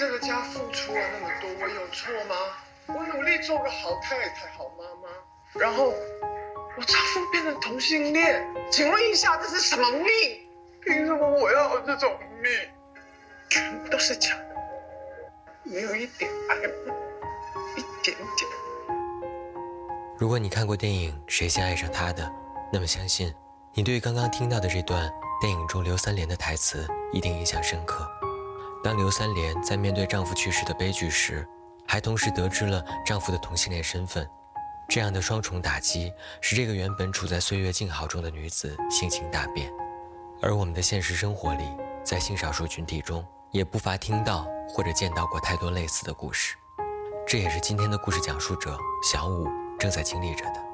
这个家付出了那么多，我有错吗？我努力做个好太太、好妈妈，然后我丈夫变成同性恋，请问一下，这是什么命？凭什么我要这种命？全部都是假的，没有一点爱，一点点。如果你看过电影《谁先爱上他》的，那么相信你对刚刚听到的这段电影中刘三连的台词一定印象深刻。当刘三连在面对丈夫去世的悲剧时，还同时得知了丈夫的同性恋身份，这样的双重打击使这个原本处在岁月静好中的女子性情大变。而我们的现实生活里，在性少数群体中，也不乏听到或者见到过太多类似的故事。这也是今天的故事讲述者小五正在经历着的。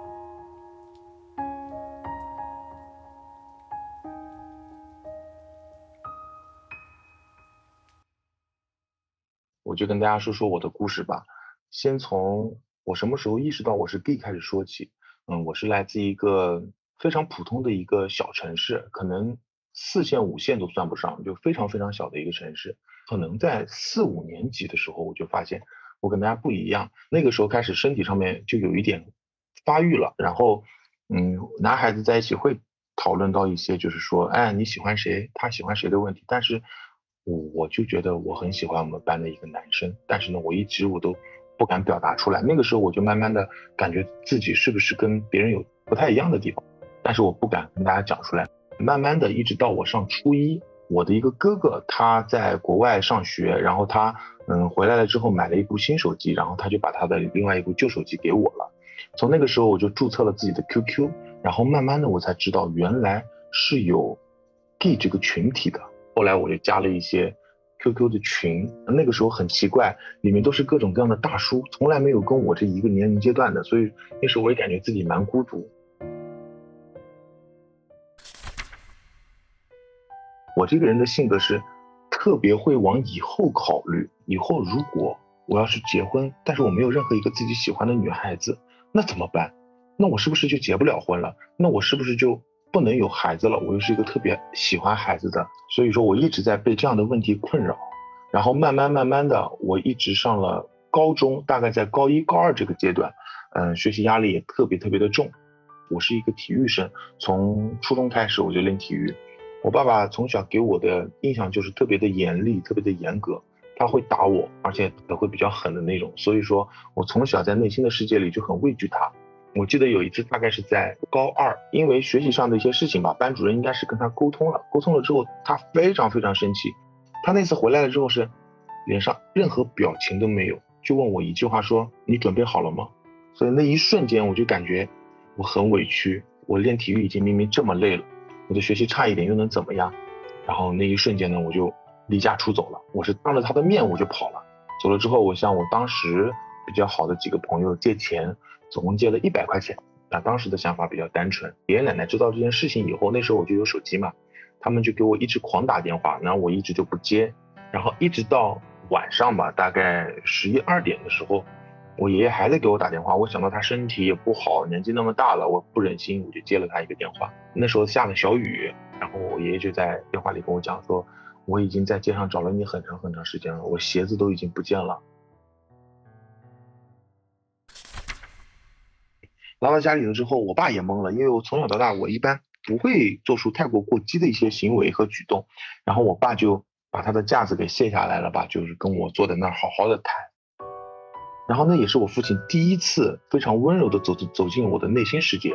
就跟大家说说我的故事吧。先从我什么时候意识到我是 gay 开始说起。嗯，我是来自一个非常普通的一个小城市，可能四线五线都算不上，就非常非常小的一个城市。可能在四五年级的时候，我就发现我跟大家不一样。那个时候开始身体上面就有一点发育了，然后嗯，男孩子在一起会讨论到一些就是说，哎，你喜欢谁，他喜欢谁的问题，但是。我我就觉得我很喜欢我们班的一个男生，但是呢，我一直我都不敢表达出来。那个时候我就慢慢的感觉自己是不是跟别人有不太一样的地方，但是我不敢跟大家讲出来。慢慢的，一直到我上初一，我的一个哥哥他在国外上学，然后他嗯回来了之后买了一部新手机，然后他就把他的另外一部旧手机给我了。从那个时候我就注册了自己的 QQ，然后慢慢的我才知道原来是有 G 这个群体的。后来我就加了一些 QQ 的群，那个时候很奇怪，里面都是各种各样的大叔，从来没有跟我这一个年龄阶段的，所以那时候我也感觉自己蛮孤独。我这个人的性格是特别会往以后考虑，以后如果我要是结婚，但是我没有任何一个自己喜欢的女孩子，那怎么办？那我是不是就结不了婚了？那我是不是就？不能有孩子了，我又是一个特别喜欢孩子的，所以说我一直在被这样的问题困扰。然后慢慢慢慢的，我一直上了高中，大概在高一高二这个阶段，嗯，学习压力也特别特别的重。我是一个体育生，从初中开始我就练体育。我爸爸从小给我的印象就是特别的严厉，特别的严格，他会打我，而且也会比较狠的那种。所以说我从小在内心的世界里就很畏惧他。我记得有一次，大概是在高二，因为学习上的一些事情吧，班主任应该是跟他沟通了，沟通了之后，他非常非常生气。他那次回来了之后是脸上任何表情都没有，就问我一句话说：“你准备好了吗？”所以那一瞬间我就感觉我很委屈。我练体育已经明明这么累了，我的学习差一点又能怎么样？然后那一瞬间呢，我就离家出走了。我是当着他的面我就跑了。走了之后，我向我当时比较好的几个朋友借钱。总共借了一百块钱，那当时的想法比较单纯。爷爷奶奶知道这件事情以后，那时候我就有手机嘛，他们就给我一直狂打电话，然后我一直就不接，然后一直到晚上吧，大概十一二点的时候，我爷爷还在给我打电话。我想到他身体也不好，年纪那么大了，我不忍心，我就接了他一个电话。那时候下了小雨，然后我爷爷就在电话里跟我讲说，我已经在街上找了你很长很长时间了，我鞋子都已经不见了。来到家里了之后，我爸也懵了，因为我从小到大，我一般不会做出太过过激的一些行为和举动。然后我爸就把他的架子给卸下来了吧，就是跟我坐在那儿好好的谈。然后那也是我父亲第一次非常温柔的走走走进我的内心世界，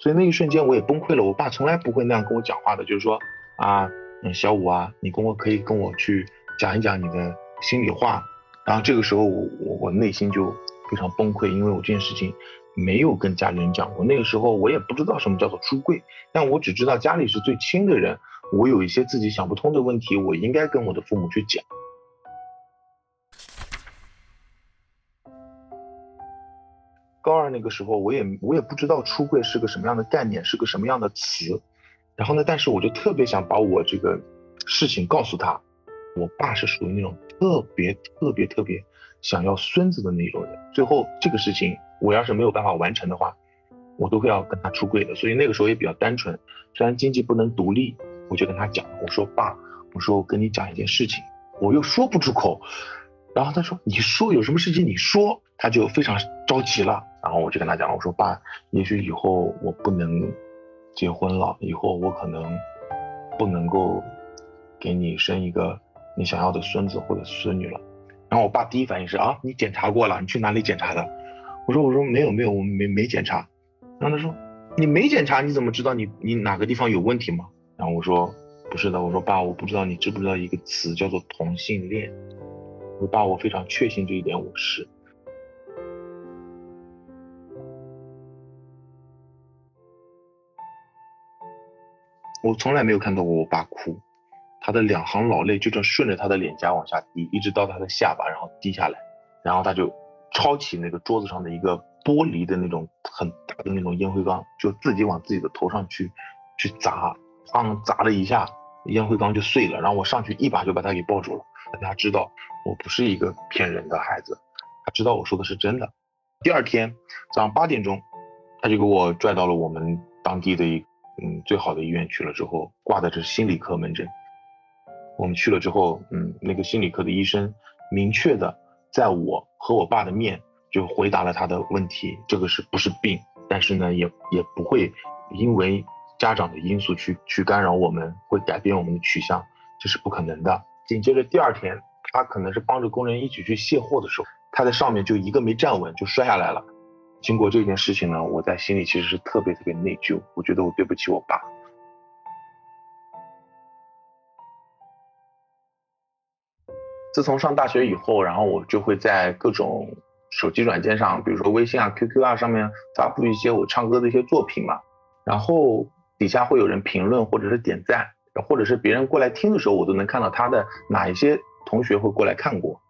所以那一瞬间我也崩溃了。我爸从来不会那样跟我讲话的，就是说啊，小五啊，你跟我可以跟我去讲一讲你的心里话。然后这个时候我我内心就非常崩溃，因为我这件事情。没有跟家里人讲过，那个时候我也不知道什么叫做出柜，但我只知道家里是最亲的人，我有一些自己想不通的问题，我应该跟我的父母去讲。高二那个时候，我也我也不知道出柜是个什么样的概念，是个什么样的词，然后呢，但是我就特别想把我这个事情告诉他。我爸是属于那种特别特别特别想要孙子的那种人，最后这个事情。我要是没有办法完成的话，我都会要跟他出柜的。所以那个时候也比较单纯，虽然经济不能独立，我就跟他讲，我说爸，我说我跟你讲一件事情，我又说不出口。然后他说你说有什么事情你说，他就非常着急了。然后我就跟他讲，我说爸，也许以后我不能结婚了，以后我可能不能够给你生一个你想要的孙子或者孙女了。然后我爸第一反应是啊，你检查过了？你去哪里检查的？我说我说没有没有，我没没检查。然后他说你没检查，你怎么知道你你哪个地方有问题吗？然后我说不是的，我说爸，我不知道你知不知道一个词叫做同性恋。我说爸，我非常确信这一点，我是。我从来没有看到过我爸哭。他的两行老泪就这样顺着他的脸颊往下滴，一直到他的下巴，然后滴下来，然后他就抄起那个桌子上的一个玻璃的那种很大的那种烟灰缸，就自己往自己的头上去去砸，砰砸了一下，烟灰缸就碎了。然后我上去一把就把他给抱住了，让他知道我不是一个骗人的孩子，他知道我说的是真的。第二天早上八点钟，他就给我拽到了我们当地的一嗯最好的医院去了，之后挂的是心理科门诊。我们去了之后，嗯，那个心理科的医生明确的在我和我爸的面就回答了他的问题，这个是不是病？但是呢，也也不会因为家长的因素去去干扰我们，会改变我们的取向，这是不可能的。紧接着第二天，他可能是帮着工人一起去卸货的时候，他在上面就一个没站稳就摔下来了。经过这件事情呢，我在心里其实是特别特别内疚，我觉得我对不起我爸。自从上大学以后，然后我就会在各种手机软件上，比如说微信啊、QQ 啊上面发布一些我唱歌的一些作品嘛，然后底下会有人评论或者是点赞，或者是别人过来听的时候，我都能看到他的哪一些同学会过来看过。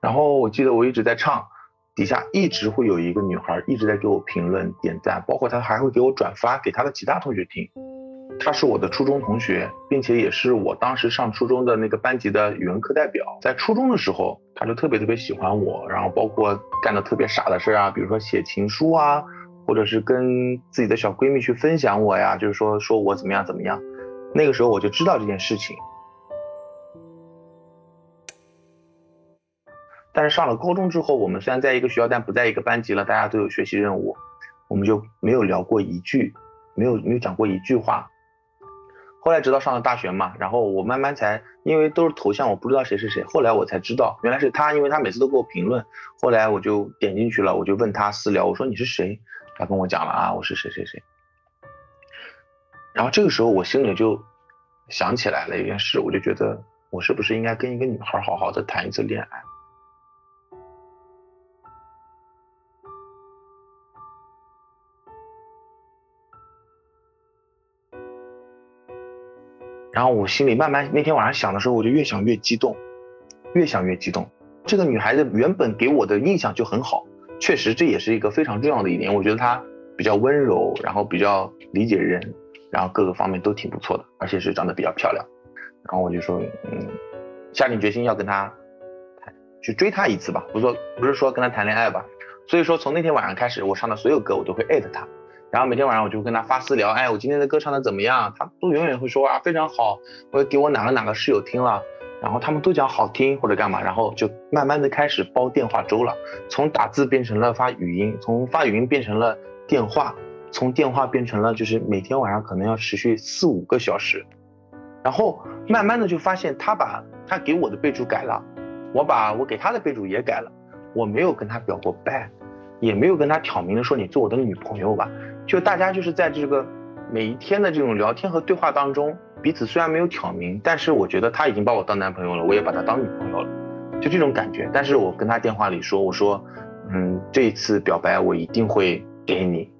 然后我记得我一直在唱，底下一直会有一个女孩一直在给我评论点赞，包括她还会给我转发给她的其他同学听。他是我的初中同学，并且也是我当时上初中的那个班级的语文课代表。在初中的时候，他就特别特别喜欢我，然后包括干的特别傻的事啊，比如说写情书啊，或者是跟自己的小闺蜜去分享我呀，就是说说我怎么样怎么样。那个时候我就知道这件事情。但是上了高中之后，我们虽然在一个学校，但不在一个班级了，大家都有学习任务，我们就没有聊过一句，没有没有讲过一句话。后来直到上了大学嘛，然后我慢慢才，因为都是头像，我不知道谁是谁。后来我才知道，原来是他，因为他每次都给我评论。后来我就点进去了，我就问他私聊，我说你是谁？他跟我讲了啊，我是谁谁谁。然后这个时候我心里就想起来了一件事，我就觉得我是不是应该跟一个女孩好好的谈一次恋爱。然后我心里慢慢那天晚上想的时候，我就越想越激动，越想越激动。这个女孩子原本给我的印象就很好，确实这也是一个非常重要的一点。我觉得她比较温柔，然后比较理解人，然后各个方面都挺不错的，而且是长得比较漂亮。然后我就说，嗯，下定决心要跟她去追她一次吧，不说不是说跟她谈恋爱吧。所以说从那天晚上开始，我上的所有歌我都会艾特她。然后每天晚上我就跟他发私聊，哎，我今天的歌唱的怎么样？他都永远会说啊，非常好。我给我哪个哪个室友听了，然后他们都讲好听或者干嘛，然后就慢慢的开始煲电话粥了，从打字变成了发语音，从发语音变成了电话，从电话变成了就是每天晚上可能要持续四五个小时，然后慢慢的就发现他把他给我的备注改了，我把我给他的备注也改了，我没有跟他表过白，也没有跟他挑明的说你做我的女朋友吧。就大家就是在这个每一天的这种聊天和对话当中，彼此虽然没有挑明，但是我觉得他已经把我当男朋友了，我也把他当女朋友了，就这种感觉。但是我跟他电话里说，我说，嗯，这一次表白我一定会给你。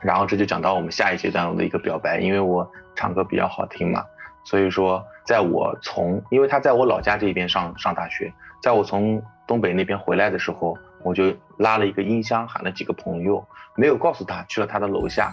然后这就讲到我们下一阶段的一个表白，因为我唱歌比较好听嘛，所以说在我从，因为他在我老家这边上上大学，在我从。东北那边回来的时候，我就拉了一个音箱，喊了几个朋友，没有告诉他，去了他的楼下，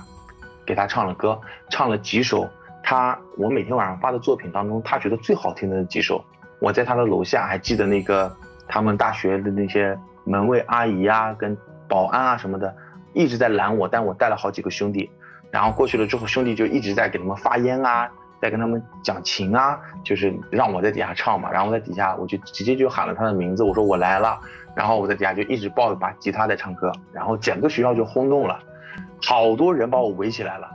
给他唱了歌，唱了几首他我每天晚上发的作品当中，他觉得最好听的几首。我在他的楼下还记得那个他们大学的那些门卫阿姨啊，跟保安啊什么的，一直在拦我，但我带了好几个兄弟，然后过去了之后，兄弟就一直在给他们发烟啊，在跟他们讲情啊，就是让我在底下唱嘛，然后在底下我就直接就喊了他的名字，我说我来了，然后我在底下就一直抱着把吉他在唱歌，然后整个学校就轰动了，好多人把我围起来了。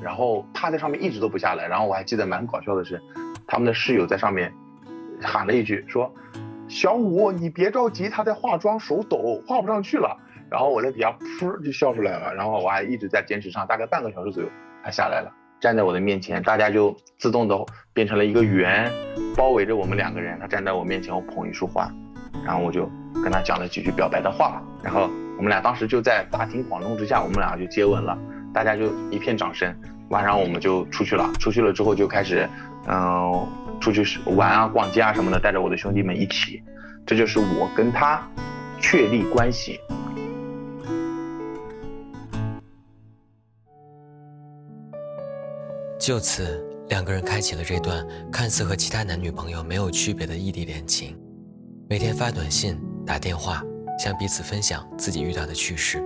然后他在上面一直都不下来，然后我还记得蛮搞笑的是，他们的室友在上面喊了一句说：“小五，你别着急，他在化妆，手抖，画不上去了。”然后我在底下噗就笑出来了，然后我还一直在坚持唱，大概半个小时左右，他下来了，站在我的面前，大家就自动的变成了一个圆，包围着我们两个人，他站在我面前，我捧一束花，然后我就跟他讲了几句表白的话，然后我们俩当时就在大庭广众之下，我们俩就接吻了，大家就一片掌声。晚上我们就出去了，出去了之后就开始，嗯，出去玩啊、逛街啊什么的，带着我的兄弟们一起。这就是我跟他确立关系。就此，两个人开启了这段看似和其他男女朋友没有区别的异地恋情。每天发短信、打电话，向彼此分享自己遇到的趣事，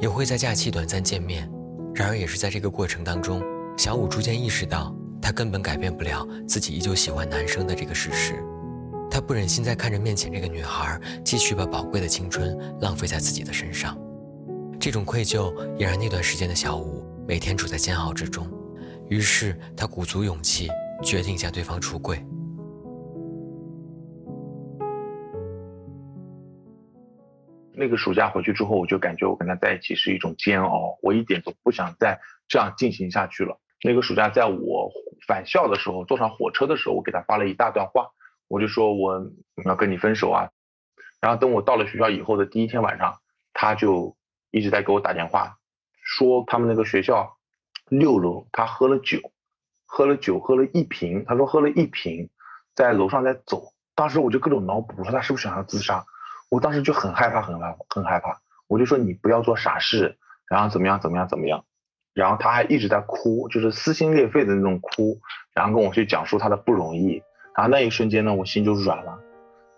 也会在假期短暂见面。然而，也是在这个过程当中，小五逐渐意识到，他根本改变不了自己依旧喜欢男生的这个事实。他不忍心再看着面前这个女孩继续把宝贵的青春浪费在自己的身上，这种愧疚也让那段时间的小五每天处在煎熬之中。于是，他鼓足勇气，决定向对方出柜。那个暑假回去之后，我就感觉我跟他在一起是一种煎熬，我一点都不想再这样进行下去了。那个暑假，在我返校的时候，坐上火车的时候，我给他发了一大段话，我就说我要跟你分手啊。然后等我到了学校以后的第一天晚上，他就一直在给我打电话，说他们那个学校六楼他喝了酒，喝了酒喝了一瓶，他说喝了一瓶，在楼上在走。当时我就各种脑补，我说他是不是想要自杀。我当时就很害怕，很害怕，很害怕。我就说你不要做傻事，然后怎么样，怎么样，怎么样。然后他还一直在哭，就是撕心裂肺的那种哭，然后跟我去讲述他的不容易。然后那一瞬间呢，我心就软了，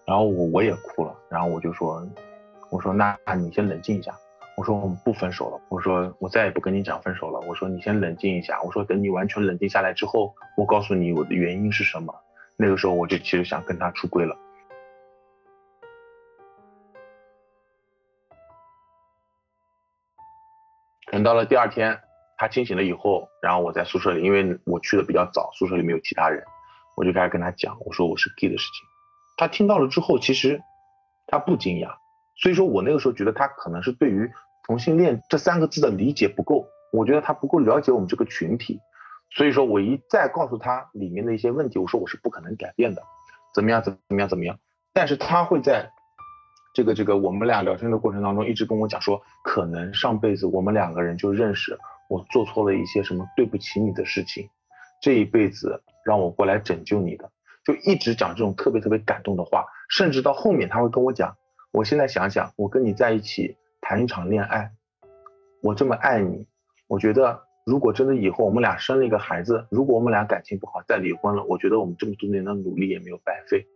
然后我我也哭了。然后我就说，我说那你先冷静一下。我说我们不分手了。我说我再也不跟你讲分手了。我说你先冷静一下。我说等你完全冷静下来之后，我告诉你我的原因是什么。那个时候我就其实想跟他出柜了。等到了第二天，他清醒了以后，然后我在宿舍里，因为我去的比较早，宿舍里没有其他人，我就开始跟他讲，我说我是 gay 的事情。他听到了之后，其实他不惊讶，所以说我那个时候觉得他可能是对于同性恋这三个字的理解不够，我觉得他不够了解我们这个群体，所以说我一再告诉他里面的一些问题，我说我是不可能改变的，怎么样怎么样怎么样，但是他会在。这个这个，我们俩聊天的过程当中，一直跟我讲说，可能上辈子我们两个人就认识，我做错了一些什么对不起你的事情，这一辈子让我过来拯救你的，就一直讲这种特别特别感动的话，甚至到后面他会跟我讲，我现在想想，我跟你在一起谈一场恋爱，我这么爱你，我觉得如果真的以后我们俩生了一个孩子，如果我们俩感情不好再离婚了，我觉得我们这么多年的努力也没有白费。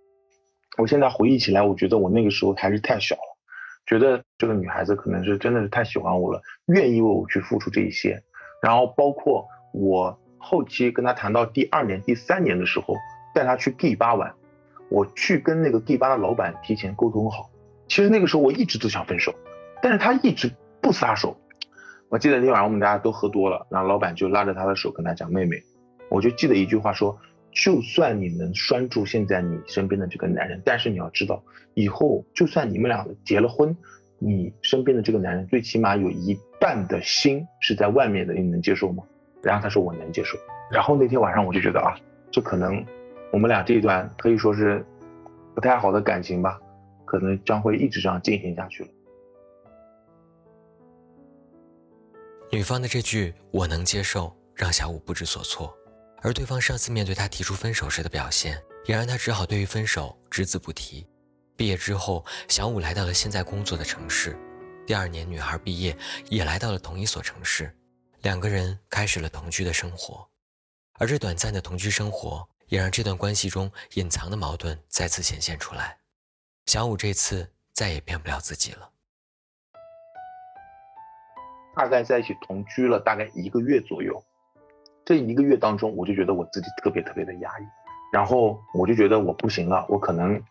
我现在回忆起来，我觉得我那个时候还是太小了，觉得这个女孩子可能是真的是太喜欢我了，愿意为我去付出这一些。然后包括我后期跟她谈到第二年、第三年的时候，带她去 gay 吧玩，我去跟那个 gay 吧的老板提前沟通好。其实那个时候我一直都想分手，但是他一直不撒手。我记得那天晚上我们大家都喝多了，然后老板就拉着他的手跟他讲：“妹妹，我就记得一句话说。”就算你能拴住现在你身边的这个男人，但是你要知道，以后就算你们俩结了婚，你身边的这个男人最起码有一半的心是在外面的，你能接受吗？然后他说我能接受。然后那天晚上我就觉得啊，这可能我们俩这一段可以说是不太好的感情吧，可能将会一直这样进行下去了。女方的这句我能接受，让小五不知所措。而对方上次面对他提出分手时的表现，也让他只好对于分手只字不提。毕业之后，小五来到了现在工作的城市。第二年，女孩毕业也来到了同一所城市，两个人开始了同居的生活。而这短暂的同居生活，也让这段关系中隐藏的矛盾再次显现出来。小五这次再也骗不了自己了。大概在一起同居了大概一个月左右，这一个月当中，我就觉得我自己特别特别的压抑，然后我就觉得我不行了，我可能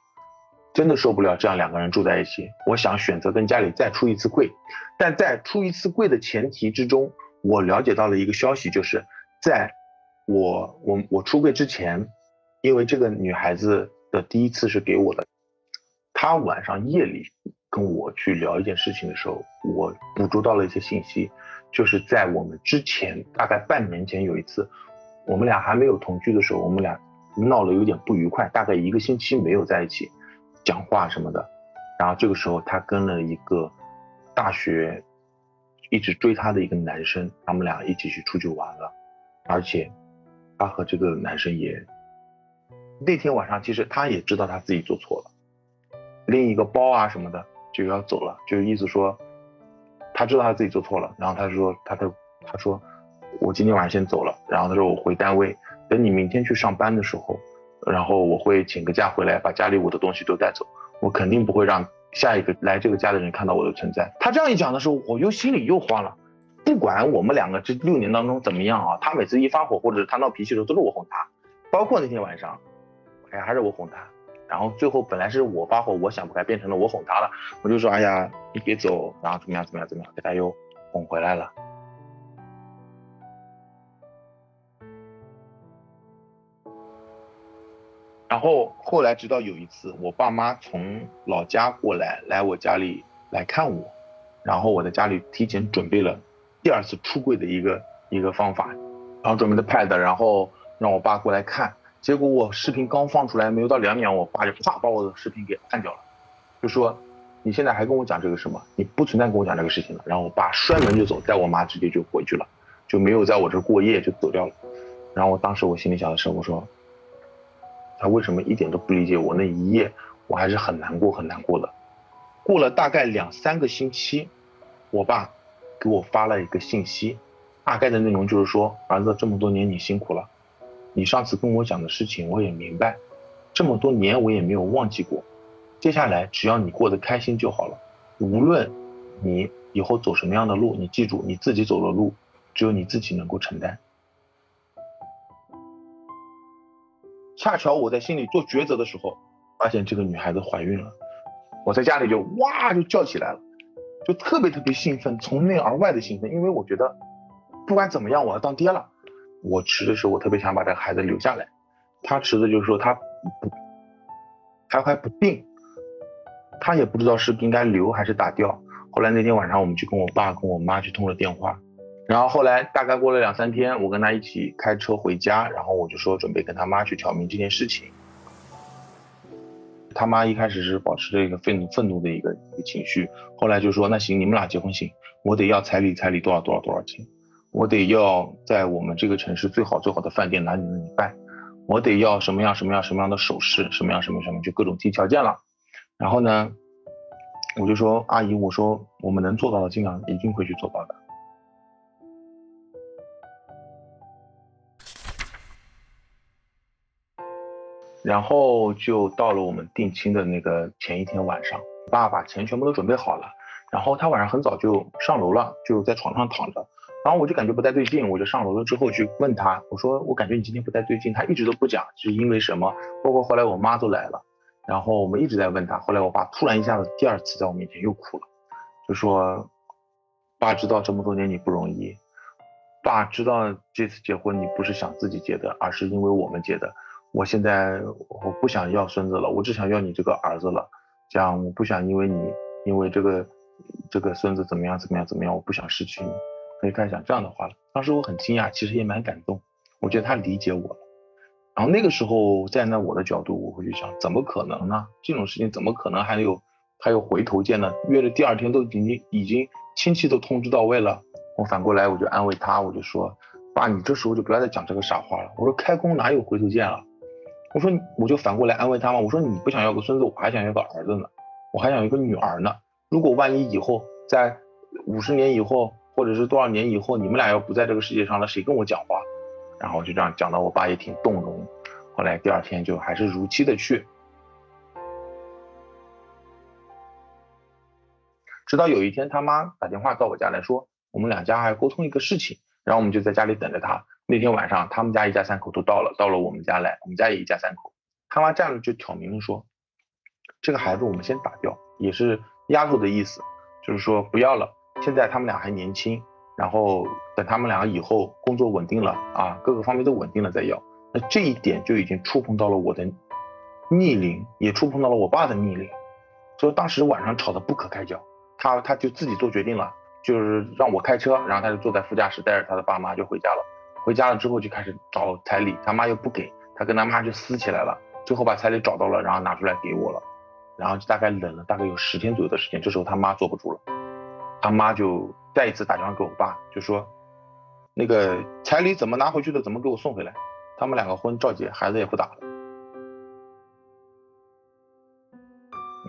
真的受不了这样两个人住在一起，我想选择跟家里再出一次柜，但在出一次柜的前提之中，我了解到了一个消息，就是在我我我出柜之前，因为这个女孩子的第一次是给我的，她晚上夜里。跟我去聊一件事情的时候，我捕捉到了一些信息，就是在我们之前大概半年前有一次，我们俩还没有同居的时候，我们俩闹了有点不愉快，大概一个星期没有在一起讲话什么的。然后这个时候，他跟了一个大学一直追他的一个男生，他们俩一起去出去玩了，而且他和这个男生也那天晚上，其实他也知道他自己做错了，另一个包啊什么的。就要走了，就意思说，他知道他自己做错了，然后他说，他的他说，我今天晚上先走了，然后他说我回单位，等你明天去上班的时候，然后我会请个假回来，把家里我的东西都带走，我肯定不会让下一个来这个家的人看到我的存在。他这样一讲的时候，我又心里又慌了，不管我们两个这六年当中怎么样啊，他每次一发火或者他闹脾气的时候，都是我哄他，包括那天晚上，哎，还是我哄他。然后最后本来是我发火，我想不开，变成了我哄他了。我就说，哎呀，你别走，然后怎么样怎么样怎么样，给他又哄回来了。然后后来直到有一次，我爸妈从老家过来，来我家里来看我，然后我在家里提前准备了第二次出柜的一个一个方法，然后准备的 pad，然后让我爸过来看。结果我视频刚放出来没有到两秒，我爸就啪把我的视频给按掉了，就说你现在还跟我讲这个什么？你不存在跟我讲这个事情了。然后我爸摔门就走，带我妈直接就回去了，就没有在我这过夜就走掉了。然后我当时我心里想的是，我说他为什么一点都不理解我？那一夜我还是很难过很难过的。过了大概两三个星期，我爸给我发了一个信息，大概的内容就是说儿子这么多年你辛苦了。你上次跟我讲的事情我也明白，这么多年我也没有忘记过。接下来只要你过得开心就好了。无论你以后走什么样的路，你记住你自己走的路，只有你自己能够承担。恰巧我在心里做抉择的时候，发现这个女孩子怀孕了，我在家里就哇就叫起来了，就特别特别兴奋，从内而外的兴奋，因为我觉得不管怎么样我要当爹了。我持的时候我特别想把这个孩子留下来，他持的就是说他不，他还不定，他也不知道是应该留还是打掉。后来那天晚上我们就跟我爸跟我妈去通了电话，然后后来大概过了两三天，我跟他一起开车回家，然后我就说准备跟他妈去挑明这件事情。他妈一开始是保持着一个愤怒愤怒的一个一个情绪，后来就说那行你们俩结婚行，我得要彩礼彩礼多少多少多少钱。我得要在我们这个城市最好最好的饭店哪里哪里办，我得要什么样什么样什么样的首饰，什么样什么什么就各种提条件了。然后呢，我就说阿姨，我说我们能做到的尽量一定会去做到的。然后就到了我们定亲的那个前一天晚上，爸把钱全部都准备好了，然后他晚上很早就上楼了，就在床上躺着。然后我就感觉不太对劲，我就上楼了之后去问他，我说我感觉你今天不太对劲，他一直都不讲是因为什么。包括后来我妈都来了，然后我们一直在问他。后来我爸突然一下子第二次在我面前又哭了，就说爸知道这么多年你不容易，爸知道这次结婚你不是想自己结的，而是因为我们结的。我现在我不想要孙子了，我只想要你这个儿子了。这样我不想因为你因为这个这个孙子怎么样怎么样怎么样，我不想失去你。可以开始讲这样的话了。当时我很惊讶，其实也蛮感动。我觉得他理解我了。然后那个时候站在我的角度，我会去想，怎么可能呢？这种事情怎么可能还有还有回头见呢？约了第二天都已经已经亲戚都通知到位了。我反过来我就安慰他，我就说，爸，你这时候就不要再讲这个傻话了。我说开工哪有回头箭了？我说我就反过来安慰他嘛。我说你不想要个孙子，我还想要个儿子呢，我还想要一个女儿呢。如果万一以后在五十年以后。或者是多少年以后，你们俩要不在这个世界上了，谁跟我讲话？然后就这样讲到我爸也挺动容。后来第二天就还是如期的去，直到有一天他妈打电话到我家来说，我们两家还沟通一个事情，然后我们就在家里等着他。那天晚上他们家一家三口都到了，到了我们家来，我们家也一家三口。他妈站着就挑明了说，这个孩子我们先打掉，也是压住的意思，就是说不要了。现在他们俩还年轻，然后等他们俩以后工作稳定了啊，各个方面都稳定了再要。那这一点就已经触碰到了我的逆鳞，也触碰到了我爸的逆鳞，所以当时晚上吵得不可开交。他他就自己做决定了，就是让我开车，然后他就坐在副驾驶，带着他的爸妈就回家了。回家了之后就开始找彩礼，他妈又不给，他跟他妈就撕起来了。最后把彩礼找到了，然后拿出来给我了，然后就大概冷了大概有十天左右的时间。这时候他妈坐不住了，他妈就再一次打电话给我爸，就说那个彩礼怎么拿回去的，怎么给我送回来？他们两个婚照结，孩子也不打了。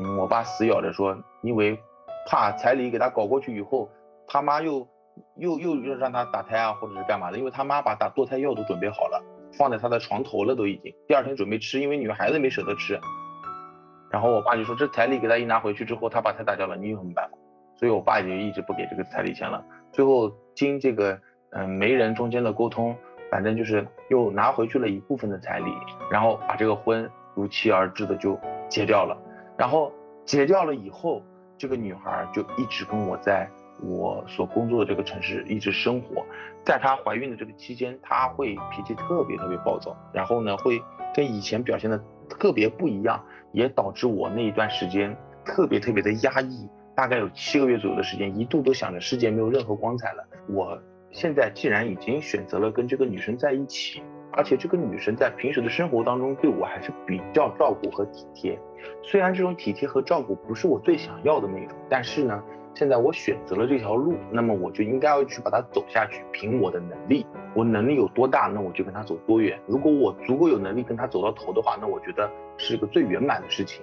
嗯，我爸死咬着说，因为怕彩礼给他搞过去以后，他妈又又又又让他打胎啊，或者是干嘛的，因为他妈把打堕胎药都准备好了，放在他的床头了，都已经第二天准备吃，因为女孩子没舍得吃。然后我爸就说，这彩礼给他一拿回去之后，他把胎打掉了，你有什么办法？所以我爸就一直不给这个彩礼钱了。最后经这个嗯媒人中间的沟通。反正就是又拿回去了一部分的彩礼，然后把这个婚如期而至的就结掉了。然后结掉了以后，这个女孩就一直跟我在我所工作的这个城市一直生活。在她怀孕的这个期间，她会脾气特别特别暴躁，然后呢会跟以前表现的特别不一样，也导致我那一段时间特别特别的压抑，大概有七个月左右的时间，一度都想着世界没有任何光彩了。我。现在既然已经选择了跟这个女生在一起，而且这个女生在平时的生活当中对我还是比较照顾和体贴，虽然这种体贴和照顾不是我最想要的那种，但是呢，现在我选择了这条路，那么我就应该要去把它走下去。凭我的能力，我能力有多大，那我就跟她走多远。如果我足够有能力跟她走到头的话，那我觉得是个最圆满的事情。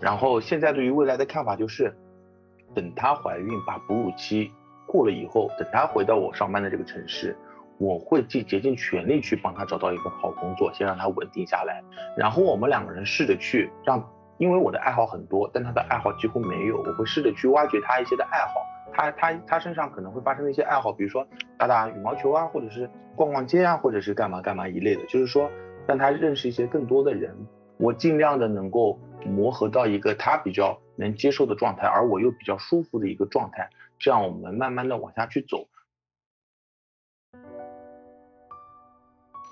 然后现在对于未来的看法就是，等她怀孕把哺乳期。过了以后，等她回到我上班的这个城市，我会尽竭尽全力去帮她找到一份好工作，先让她稳定下来。然后我们两个人试着去让，因为我的爱好很多，但她的爱好几乎没有，我会试着去挖掘她一些的爱好。他他他身上可能会发生的一些爱好，比如说打打羽毛球啊，或者是逛逛街啊，或者是干嘛干嘛一类的，就是说让他认识一些更多的人。我尽量的能够磨合到一个他比较能接受的状态，而我又比较舒服的一个状态。这样我们慢慢的往下去走。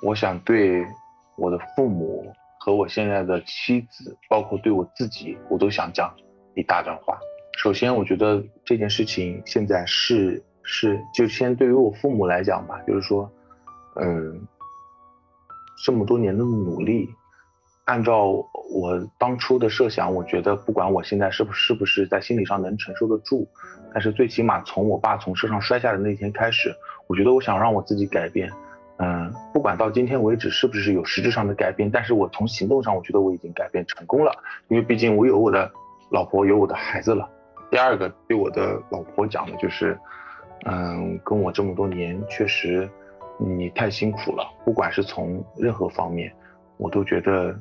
我想对我的父母和我现在的妻子，包括对我自己，我都想讲一大段话。首先，我觉得这件事情现在是是，就先对于我父母来讲吧，就是说，嗯，这么多年的努力。按照我当初的设想，我觉得不管我现在是不是不是在心理上能承受得住，但是最起码从我爸从车上摔下的那天开始，我觉得我想让我自己改变。嗯，不管到今天为止是不是有实质上的改变，但是我从行动上，我觉得我已经改变成功了。因为毕竟我有我的老婆，有我的孩子了。第二个对我的老婆讲的就是，嗯，跟我这么多年，确实你太辛苦了，不管是从任何方面，我都觉得。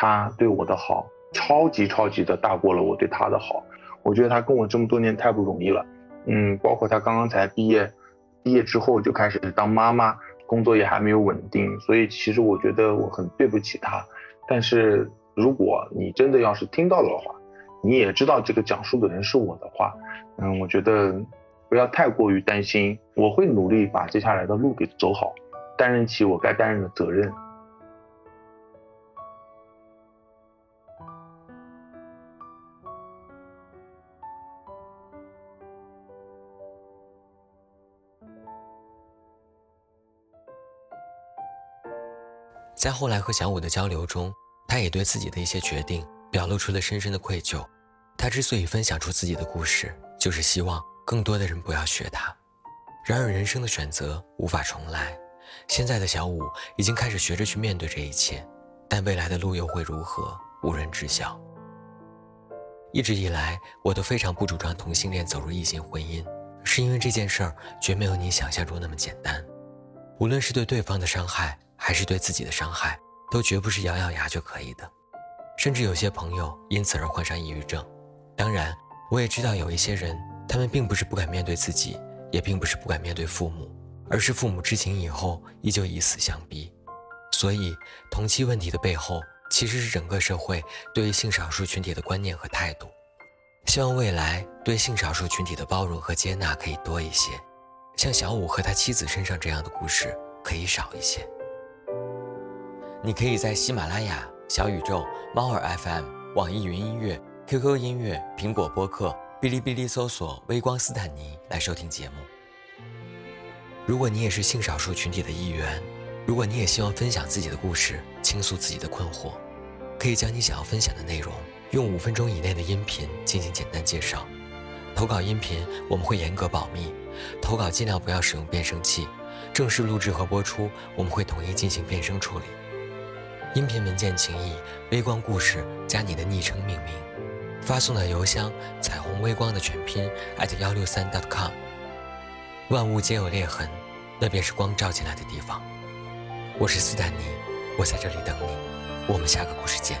他对我的好，超级超级的大过了我对他的好。我觉得他跟我这么多年太不容易了，嗯，包括他刚刚才毕业，毕业之后就开始当妈妈，工作也还没有稳定，所以其实我觉得我很对不起他。但是如果你真的要是听到了的话，你也知道这个讲述的人是我的话，嗯，我觉得不要太过于担心，我会努力把接下来的路给走好，担任起我该担任的责任。在后来和小五的交流中，他也对自己的一些决定表露出了深深的愧疚。他之所以分享出自己的故事，就是希望更多的人不要学他。然而，人生的选择无法重来。现在的小五已经开始学着去面对这一切，但未来的路又会如何，无人知晓。一直以来，我都非常不主张同性恋走入异性婚姻，是因为这件事儿绝没有你想象中那么简单。无论是对对方的伤害，还是对自己的伤害，都绝不是咬咬牙就可以的。甚至有些朋友因此而患上抑郁症。当然，我也知道有一些人，他们并不是不敢面对自己，也并不是不敢面对父母，而是父母知情以后依旧以死相逼。所以，同期问题的背后，其实是整个社会对于性少数群体的观念和态度。希望未来对性少数群体的包容和接纳可以多一些，像小五和他妻子身上这样的故事可以少一些。你可以在喜马拉雅。小宇宙、猫耳 FM、网易云音乐、QQ 音乐、苹果播客、哔哩哔哩搜索“微光斯坦尼”来收听节目。如果你也是性少数群体的一员，如果你也希望分享自己的故事，倾诉自己的困惑，可以将你想要分享的内容用五分钟以内的音频进行简单介绍。投稿音频我们会严格保密，投稿尽量不要使用变声器。正式录制和播出我们会统一进行变声处理。音频文件请以“微光故事”加你的昵称命名，发送到邮箱“彩虹微光”的全拼幺六三 dot .com。万物皆有裂痕，那便是光照进来的地方。我是斯坦尼，我在这里等你。我们下个故事见。